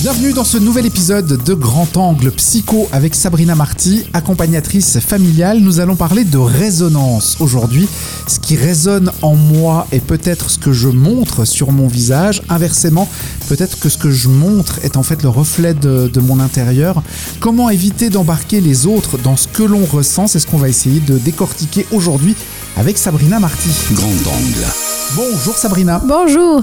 Bienvenue dans ce nouvel épisode de Grand Angle Psycho avec Sabrina Marty, accompagnatrice familiale. Nous allons parler de résonance aujourd'hui. Ce qui résonne en moi est peut-être ce que je montre sur mon visage. Inversement, peut-être que ce que je montre est en fait le reflet de, de mon intérieur. Comment éviter d'embarquer les autres dans ce que l'on ressent? C'est ce qu'on va essayer de décortiquer aujourd'hui avec Sabrina Marty. Grand Angle. Bonjour Sabrina. Bonjour.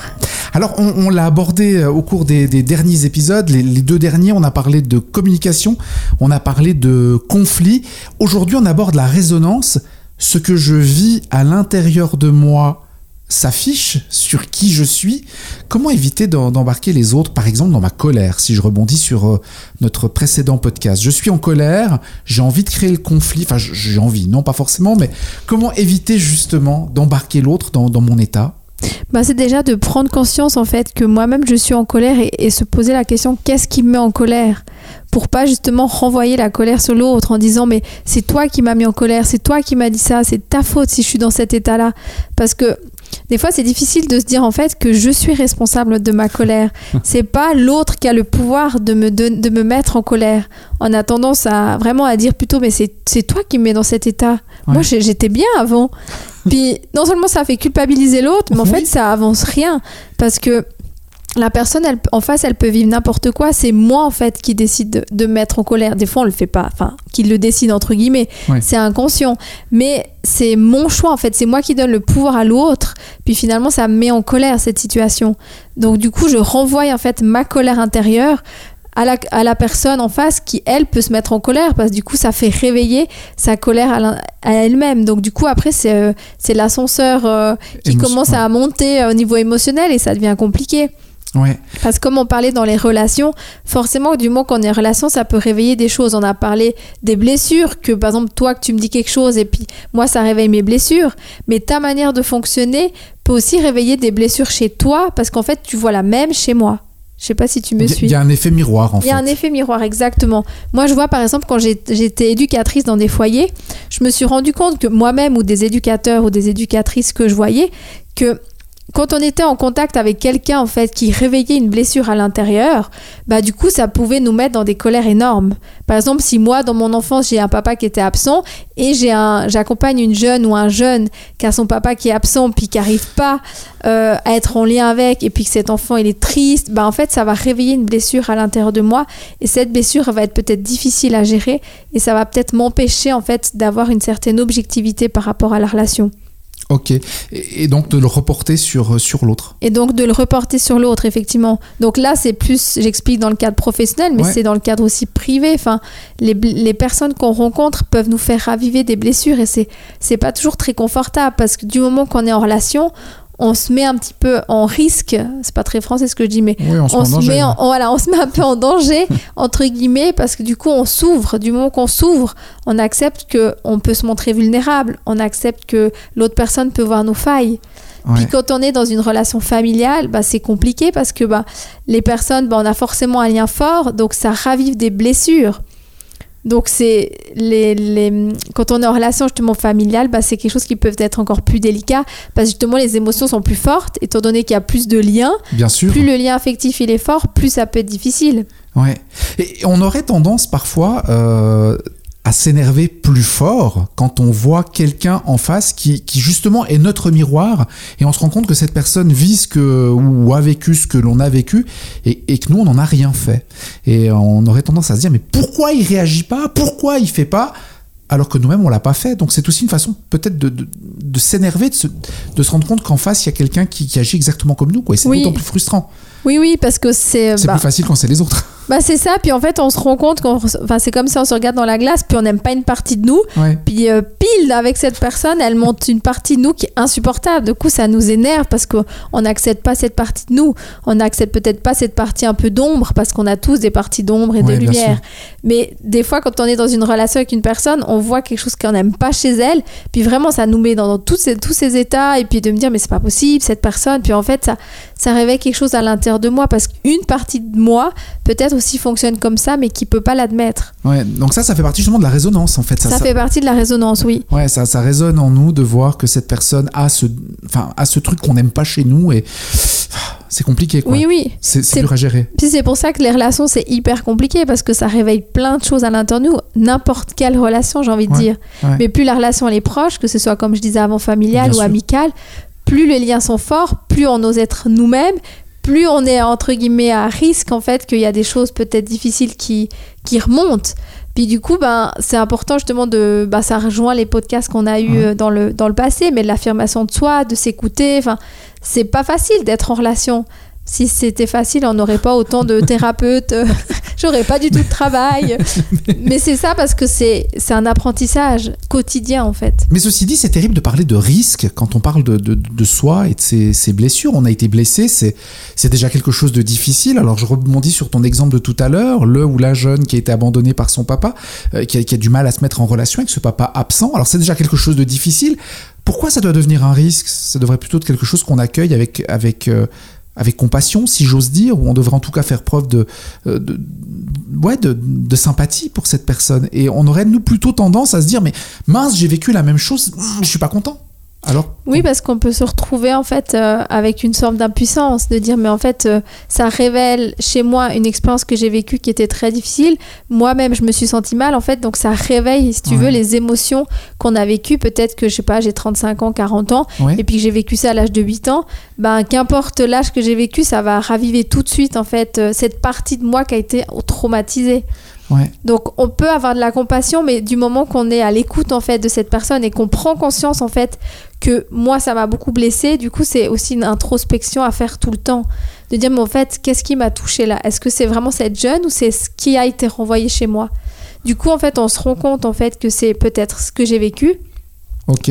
Alors, on, on l'a abordé euh, au cours des, des derniers épisodes. Les, les deux derniers, on a parlé de communication, on a parlé de conflit. Aujourd'hui, on aborde la résonance. Ce que je vis à l'intérieur de moi s'affiche sur qui je suis. Comment éviter d'embarquer les autres, par exemple, dans ma colère, si je rebondis sur euh, notre précédent podcast? Je suis en colère, j'ai envie de créer le conflit, enfin j'ai envie, non pas forcément, mais comment éviter justement d'embarquer l'autre dans, dans mon état? Bah, c'est déjà de prendre conscience en fait que moi-même je suis en colère et, et se poser la question qu'est-ce qui me met en colère? Pour pas justement renvoyer la colère sur l'autre en disant mais c'est toi qui m'as mis en colère, c'est toi qui m'as dit ça, c'est ta faute si je suis dans cet état-là parce que des fois, c'est difficile de se dire en fait que je suis responsable de ma colère. C'est pas l'autre qui a le pouvoir de me, don- de me mettre en colère. On a tendance à vraiment à dire plutôt mais c'est c'est toi qui me mets dans cet état. Moi, Ouais. j'étais bien avant. Puis non seulement ça fait culpabiliser l'autre, mais en Oui. fait ça avance rien parce que la personne elle, en face elle peut vivre n'importe quoi. C'est moi en fait qui décide de, de me mettre en colère. Des fois on le fait pas, enfin qui le décide entre guillemets. Ouais. C'est inconscient, mais c'est mon choix en fait. C'est moi qui donne le pouvoir à l'autre. Puis finalement ça me met en colère cette situation. Donc du coup je renvoie en fait ma colère intérieure à la, à la personne en face qui, elle, peut se mettre en colère parce que du coup, ça fait réveiller sa colère à, à elle-même. Donc, du coup, après, c'est euh, l'ascenseur euh, qui Émotion- commence à monter euh, au niveau émotionnel et ça devient compliqué. Ouais. Parce que comme on parlait dans les relations, forcément, du moment qu'on est en relation, ça peut réveiller des choses. On a parlé des blessures, que par exemple, toi, que tu me dis quelque chose et puis moi, ça réveille mes blessures. Mais ta manière de fonctionner peut aussi réveiller des blessures chez toi parce qu'en fait, tu vois la même chez moi. Je sais pas si tu me suis. il y a un effet miroir en Il y fait. a un effet miroir, exactement. Moi, je vois par exemple quand j'étais éducatrice dans des foyers, je me suis rendu compte que moi-même ou des éducateurs ou des éducatrices que je voyais, que quand on était en contact avec quelqu'un en fait qui réveillait une blessure à l'intérieur, bah du coup ça pouvait nous mettre dans des colères énormes. Par exemple, si moi dans mon enfance j'ai un papa qui était absent et j'ai un j'accompagne une jeune ou un jeune qui a son papa qui est absent puis qui arrive pas euh, à être en lien avec et puis que cet enfant il est triste, bah en fait ça va réveiller une blessure à l'intérieur de moi et cette blessure va être peut-être difficile à gérer et ça va peut-être m'empêcher en fait d'avoir une certaine objectivité par rapport à la relation. Ok. Et, et donc de le reporter sur, sur l'autre. Et donc de le reporter sur l'autre, effectivement. Donc là, c'est plus, j'explique dans le cadre professionnel, mais Ouais. c'est dans le cadre aussi privé. Enfin, les, les personnes qu'on rencontre peuvent nous faire raviver des blessures et c'est, c'est pas toujours très confortable parce que du moment qu'on est en relation, on se met un petit peu en risque. C'est pas très français ce que je dis, mais Oui, on se, on met en se danger, met en- là. on- voilà, on se met un peu en danger entre guillemets parce que du coup on s'ouvre. Du moment qu'on s'ouvre, on accepte que on peut se montrer vulnérable. On accepte que l'autre personne peut voir nos failles. Ouais. Puis quand on est dans une relation familiale, bah, c'est compliqué parce que bah, les personnes, bah, on a forcément un lien fort, donc ça ravive des blessures. Donc c'est les, les quand on est en relation justement familiale, bah, c'est quelque chose qui peut être encore plus délicat parce que justement les émotions sont plus fortes étant donné qu'il y a plus de liens. Bien sûr. Plus le lien affectif il est fort, plus ça peut être difficile. Ouais. Et on aurait tendance parfois euh, à s'énerver plus fort quand on voit quelqu'un en face qui, qui justement est notre miroir et on se rend compte que cette personne vit ce que ou a vécu ce que l'on a vécu et, et que nous on n'en a rien fait. Et on aurait tendance à se dire mais pourquoi il réagit pas? Pourquoi il fait pas? Alors que nous-mêmes on l'a pas fait. Donc c'est aussi une façon peut-être de, de, de s'énerver, de se, de se rendre compte qu'en face il y a quelqu'un qui, qui agit exactement comme nous. Quoi. Et c'est Oui. d'autant plus frustrant. Oui, oui, parce que c'est. C'est bah, plus facile quand c'est les autres. Bah, c'est ça, puis en fait, on se rend compte qu'on. Enfin, c'est comme si on se regarde dans la glace, puis on n'aime pas une partie de nous. Ouais. Puis euh, pile avec cette personne, elle monte une partie de nous qui est insupportable. Du coup, ça nous énerve parce qu'on n'accepte pas cette partie de nous. On n'accepte peut-être pas cette partie un peu d'ombre parce qu'on a tous des parties d'ombre et Ouais, de lumière. Mais des fois, quand on est dans une relation avec une personne, on voit quelque chose qu'on n'aime pas chez elle. Puis vraiment, ça nous met dans, dans tous, ces, tous ces états. Et puis de me dire, mais c'est pas possible, cette personne. Puis en fait, ça, ça réveille quelque chose à l'intérieur de moi parce qu'une partie de moi, peut-être aussi fonctionne comme ça, mais qui peut pas l'admettre. Ouais, donc ça, ça fait partie justement de la résonance en fait. Ça, fait partie de la résonance, oui. Ouais, ça, ça résonne en nous de voir que cette personne a ce, enfin, a ce truc qu'on n'aime pas chez nous et c'est compliqué quoi. Oui, oui. C'est C'est- dur à gérer. Puis c'est pour ça que les relations, c'est hyper compliqué parce que ça réveille plein de choses à l'intérieur de nous. N'importe quelle relation, j'ai envie de Ouais, dire. ouais. Mais plus la relation elle est proche, que ce soit comme je disais avant familiale Bien ou sûr. amicale, plus les liens sont forts, plus on ose être nous-mêmes, plus on est entre guillemets à risque en fait qu'il y a des choses peut-être difficiles qui, qui remontent. Puis du coup, ben, c'est important justement de. Ben, ça rejoint les podcasts qu'on a eu Ouais. euh, dans, le, dans le passé, mais de l'affirmation de soi, de s'écouter. Enfin, c'est pas facile d'être en relation. Si c'était facile, on n'aurait pas autant de thérapeutes, j'aurais pas du tout de travail. Mais c'est ça parce que c'est c'est un apprentissage quotidien en fait. Mais ceci dit, c'est terrible de parler de risque quand on parle de, de, de soi et de ses, ses blessures. On a été blessé, c'est c'est déjà quelque chose de difficile. Alors je rebondis sur ton exemple de tout à l'heure, le ou la jeune qui a été abandonnée par son papa, euh, qui, a, qui a du mal à se mettre en relation avec ce papa absent. Alors c'est déjà quelque chose de difficile. Pourquoi ça doit devenir un risque? Ça devrait plutôt être quelque chose qu'on accueille avec avec euh, avec compassion, si j'ose dire, ou on devrait en tout cas faire preuve de, euh, de sympathie pour cette personne. Et on aurait, nous, plutôt tendance à se dire, mais mince, j'ai vécu la même chose, hum, je suis pas content. Alors, Oui, parce qu'on peut se retrouver en fait euh, avec une sorte d'impuissance, de dire mais en fait euh, ça révèle chez moi une expérience que j'ai vécue qui était très difficile. Moi-même je me suis sentie mal en fait, donc ça réveille si tu Ouais. veux les émotions qu'on a vécues. Peut-être que je sais pas, j'ai 35 ans, 40 ans ouais. et puis que j'ai vécu ça à l'âge de 8 ans. Ben qu'importe l'âge que j'ai vécu, ça va raviver tout de suite en fait euh, cette partie de moi qui a été traumatisée. Donc on peut avoir de la compassion, mais du moment qu'on est à l'écoute en fait de cette personne et qu'on prend conscience en fait que moi ça m'a beaucoup blessé, du coup c'est aussi une introspection à faire tout le temps, de dire mais en fait qu'est-ce qui m'a touché là? Est-ce que c'est vraiment cette jeune ou c'est ce qui a été renvoyé chez moi? Du coup en fait on se rend compte en fait que c'est peut-être ce que j'ai vécu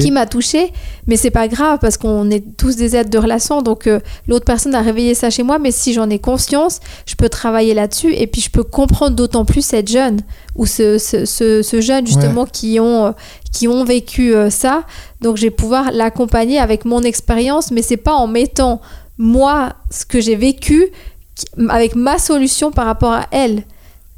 Qui m'a touché, mais c'est pas grave parce qu'on est tous des êtres de relation, donc euh, l'autre personne a réveillé ça chez moi, mais si j'en ai conscience, je peux travailler là-dessus et puis je peux comprendre d'autant plus cette jeune ou ce, ce, ce, ce jeune justement qui ont euh, qui ont vécu euh, ça, donc je vais pouvoir l'accompagner avec mon expérience, mais c'est pas en mettant moi ce que j'ai vécu avec ma solution par rapport à elle.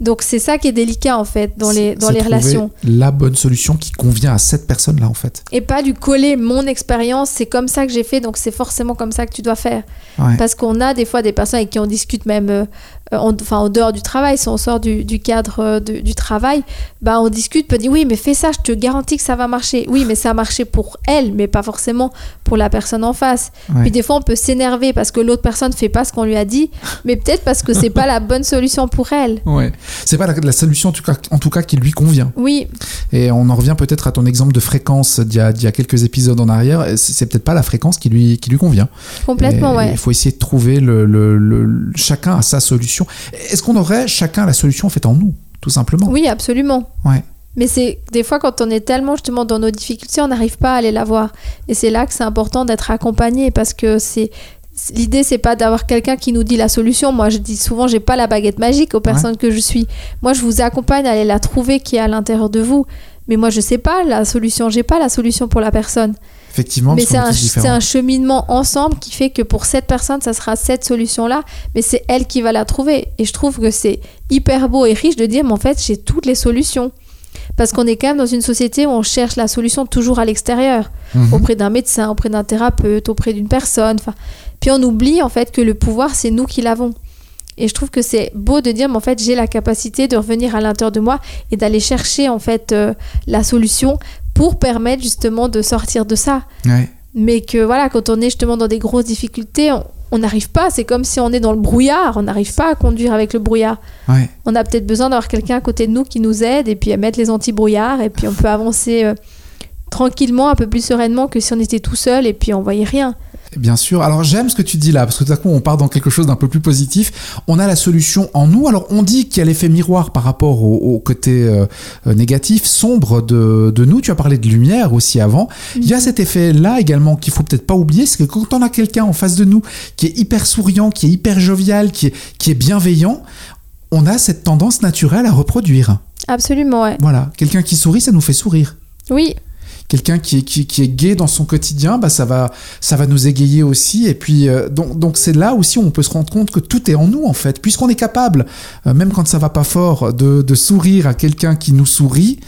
Donc c'est ça qui est délicat en fait dans les dans les relations. La bonne solution qui convient à cette personne-là, en fait. Et pas du coller mon expérience, c'est comme ça que j'ai fait, donc c'est forcément comme ça que tu dois faire. Ouais. Parce qu'on a des fois des personnes avec qui on discute même, euh, en, enfin en dehors du travail, si on sort du, du cadre euh, de- du travail, bah on discute, peut dire oui mais fais ça, je te garantis que ça va marcher. Oui mais ça a marché pour elle, mais pas forcément pour la personne en face. Ouais. Puis des fois on peut s'énerver parce que l'autre personne fait pas ce qu'on lui a dit, mais peut-être parce que c'est pas la bonne solution pour elle. Ouais. C'est pas la, la solution en tout, cas, en tout cas qui lui convient. Oui, Et on en revient peut-être à ton exemple de fréquence d'il y y a quelques épisodes en arrière. C'est peut-être pas la fréquence qui lui, qui lui convient. complètement Et ouais. Il faut essayer de trouver le, le- le- chacun a sa solution. Est-ce qu'on aurait chacun la solution en fait en nous, tout simplement? Oui absolument. Ouais. Mais c'est des fois quand on est tellement justement dans nos difficultés, on n'arrive pas à aller la voir. Et c'est là que c'est important d'être accompagné parce que c'est c'est- l'idée c'est pas d'avoir quelqu'un qui nous dit la solution. Moi je dis souvent j'ai pas la baguette magique aux personnes que je suis. Moi je vous accompagne à aller la trouver qui est à l'intérieur de vous. Mais moi je sais pas la solution, j'ai pas la solution pour la personne. Effectivement, mais c'est est un, cheminement ensemble qui fait que pour cette personne, ça sera cette solution-là, mais c'est elle qui va la trouver. Et je trouve que c'est hyper beau et riche de dire, mais en fait, j'ai toutes les solutions. Parce qu'on est quand même dans une société où on cherche la solution toujours à l'extérieur, Mhm. auprès d'un médecin, auprès d'un thérapeute, auprès d'une personne. Puis on oublie en fait que le pouvoir, c'est nous qui l'avons. Et je trouve que c'est beau de dire, mais en fait, j'ai la capacité de revenir à l'intérieur de moi et d'aller chercher en fait euh, la solution pour permettre justement de sortir de ça Ouais. mais que voilà, quand on est justement dans des grosses difficultés, on- n'arrive pas. C'est comme si on est dans le brouillard, on n'arrive pas à conduire avec le brouillard. Ouais. On a peut-être besoin d'avoir quelqu'un à côté de nous qui nous aide et puis à mettre les anti-brouillards et puis on peut avancer euh, tranquillement, un peu plus sereinement que si on était tout seul et puis on voyait rien. Bien sûr. Alors j'aime ce que tu dis là, parce que tout à coup on part dans quelque chose d'un peu plus positif. On a la solution en nous. Alors on dit qu'il y a l'effet miroir par rapport au, au côté euh, euh, négatif, sombre de, de nous. Tu as parlé de lumière aussi avant. Il y a cet effet-là également qu'il faut peut-être pas oublier, c'est que quand on a quelqu'un en face de nous qui est hyper souriant, qui est hyper jovial, qui est, qui est bienveillant, on a cette tendance naturelle à reproduire. Absolument, ouais. Voilà, quelqu'un qui sourit, ça nous fait sourire. Oui, quelqu'un qui est, qui, est gai dans son quotidien, bah ça va, ça va nous égayer aussi. Et puis, euh, donc, donc c'est là aussi où on peut se rendre compte que tout est en nous, en fait. Puisqu'on est capable, euh, même quand ça va pas fort, de, de sourire à quelqu'un qui nous sourit,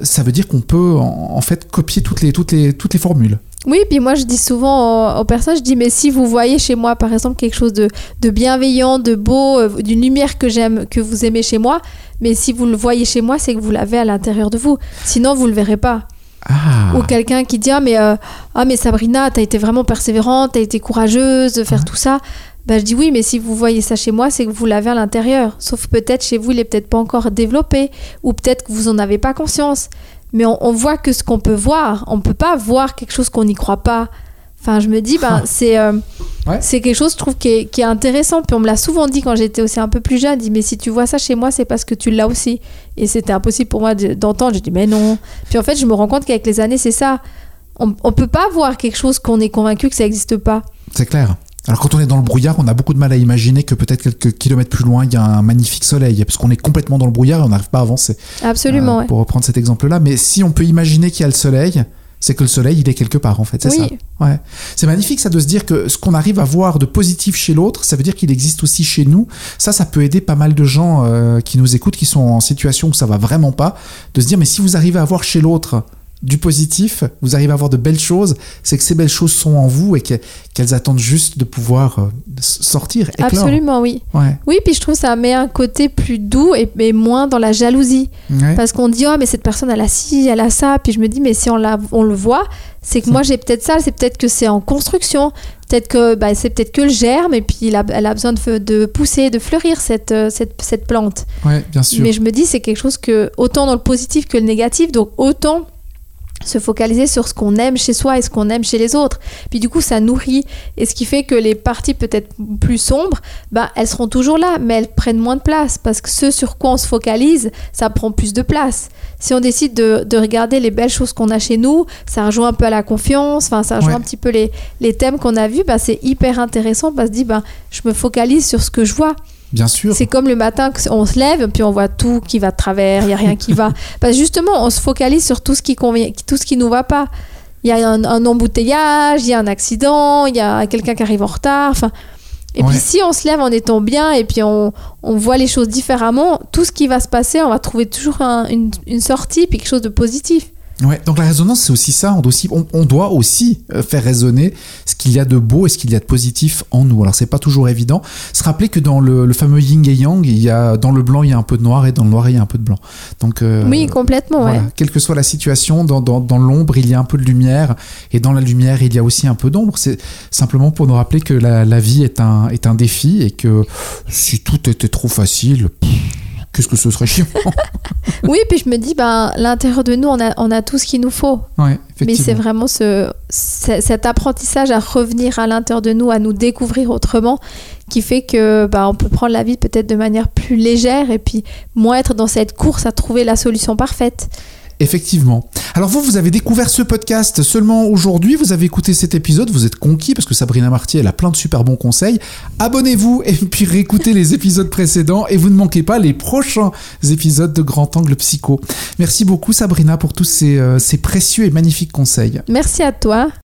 ça veut dire qu'on peut, en, fait, copier toutes les, toutes les, toutes les formules. Oui, puis moi je dis souvent aux, personnes, je dis mais si vous voyez chez moi par exemple quelque chose de, de bienveillant, de beau, euh, d'une lumière que j'aime, que vous aimez chez moi, mais si vous le voyez chez moi, c'est que vous l'avez à l'intérieur de vous. Sinon vous le verrez pas. Ah, Ou quelqu'un qui dit ah mais euh, ah mais Sabrina, t'as été vraiment persévérante, t'as été courageuse de faire tout ça. Ben, je dis oui, mais si vous voyez ça chez moi, c'est que vous l'avez à l'intérieur. Sauf peut-être chez vous, il est peut-être pas encore développé, ou peut-être que vous en avez pas conscience. Mais on, on voit que ce qu'on peut voir. On peut pas voir quelque chose qu'on n'y croit pas. Enfin, je me dis, ben, c'est euh, Ouais. c'est quelque chose, je trouve, qui est, qui est intéressant. Puis on me l'a souvent dit quand j'étais aussi un peu plus jeune. dit, mais si tu vois ça chez moi, c'est parce que tu l'as aussi. Et c'était impossible pour moi de- d'entendre. J'ai dit, mais non. Puis en fait, je me rends compte qu'avec les années, c'est ça. On, on peut pas voir quelque chose qu'on est convaincu que ça n'existe pas. c'est clair. Alors quand on est dans le brouillard, on a beaucoup de mal à imaginer que peut-être quelques kilomètres plus loin, il y a un magnifique soleil, parce qu'on est complètement dans le brouillard et on n'arrive pas à avancer. Absolument, Euh, ouais. Pour reprendre cet exemple-là, mais si on peut imaginer qu'il y a le soleil, c'est que le soleil, il est quelque part, en fait, c'est Oui. ça. Ouais. C'est magnifique, ça, de se dire que ce qu'on arrive à voir de positif chez l'autre, ça veut dire qu'il existe aussi chez nous. Ça, ça peut aider pas mal de gens euh, qui nous écoutent, qui sont en situation où ça va vraiment pas, de se dire, mais si vous arrivez à voir chez l'autre du positif, vous arrivez à voir de belles choses, c'est que ces belles choses sont en vous et que- qu'elles attendent juste de pouvoir euh, sortir, éclore. Absolument, oui. Ouais. Oui, puis je trouve que ça met un côté plus doux et, et moins dans la jalousie. Ouais. Parce qu'on dit, oh, mais cette personne, elle a ci, elle a ça. Puis je me dis, mais si on, la, on le voit, c'est que moi, j'ai peut-être ça. C'est peut-être que c'est en construction. Peut-être que bah, c'est peut-être que le germe. Et puis il a- elle a besoin de, de pousser, de fleurir, cette, euh, cette, cette plante. Ouais, bien sûr. Mais je me dis, c'est quelque chose que, autant dans le positif que le négatif. Donc autant se focaliser sur ce qu'on aime chez soi et ce qu'on aime chez les autres. Puis du coup, ça nourrit. Et ce qui fait que les parties peut-être plus sombres, bah, elles seront toujours là, mais elles prennent moins de place. Parce que ce sur quoi on se focalise, ça prend plus de place. Si on décide de, de regarder les belles choses qu'on a chez nous, ça rejoint un peu à la confiance, enfin, ça rejoint Ouais. un petit peu les, les thèmes qu'on a vus, bah, c'est hyper intéressant parce que se dit, bah, je me focalise sur ce que je vois. Bien sûr. C'est comme le matin qu'on se lève, puis on voit tout qui va de travers, il n'y a rien qui va. Parce que justement, on se focalise sur tout ce qui convient, tout ce qui nous va pas. Il y a un, un embouteillage, il y a un accident, il y a quelqu'un qui arrive en retard. Enfin, et Ouais. puis si on se lève en étant bien et puis on, on voit les choses différemment, tout ce qui va se passer, on va trouver toujours un- une, une sortie, puis quelque chose de positif. Ouais, donc la résonance, c'est aussi ça. On doit aussi, on, on doit aussi euh, faire résonner ce qu'il y a de beau et ce qu'il y a de positif en nous. Alors, c'est pas toujours évident. Se rappeler que dans le, le fameux yin et yang, il y a, dans le blanc, il y a un peu de noir et dans le noir, il y a un peu de blanc. Donc, euh, oui, complètement, voilà. ouais. Quelle que soit la situation, dans, dans, dans l'ombre, il y a un peu de lumière et dans la lumière, il y a aussi un peu d'ombre. C'est simplement pour nous rappeler que la, la vie est un, est un défi et que si tout était trop facile, pff, qu'est-ce que ce serait chiant. Oui, puis je me dis, ben, l'intérieur de nous, on a, on a tout ce qu'il nous faut. ouais, Mais c'est vraiment ce, ce- cet apprentissage à revenir à l'intérieur de nous, à nous découvrir autrement, qui fait que bah, on peut prendre la vie peut-être de manière plus légère et puis moins être dans cette course à trouver la solution parfaite. Effectivement. Alors vous, vous avez découvert ce podcast seulement aujourd'hui, vous avez écouté cet épisode, vous êtes conquis parce que Sabrina Martier, elle a plein de super bons conseils. Abonnez-vous et puis réécoutez les épisodes précédents et vous ne manquez pas les prochains épisodes de Grand Angle Psycho. Merci beaucoup Sabrina pour tous ces, euh, ces précieux et magnifiques conseils. Merci à toi.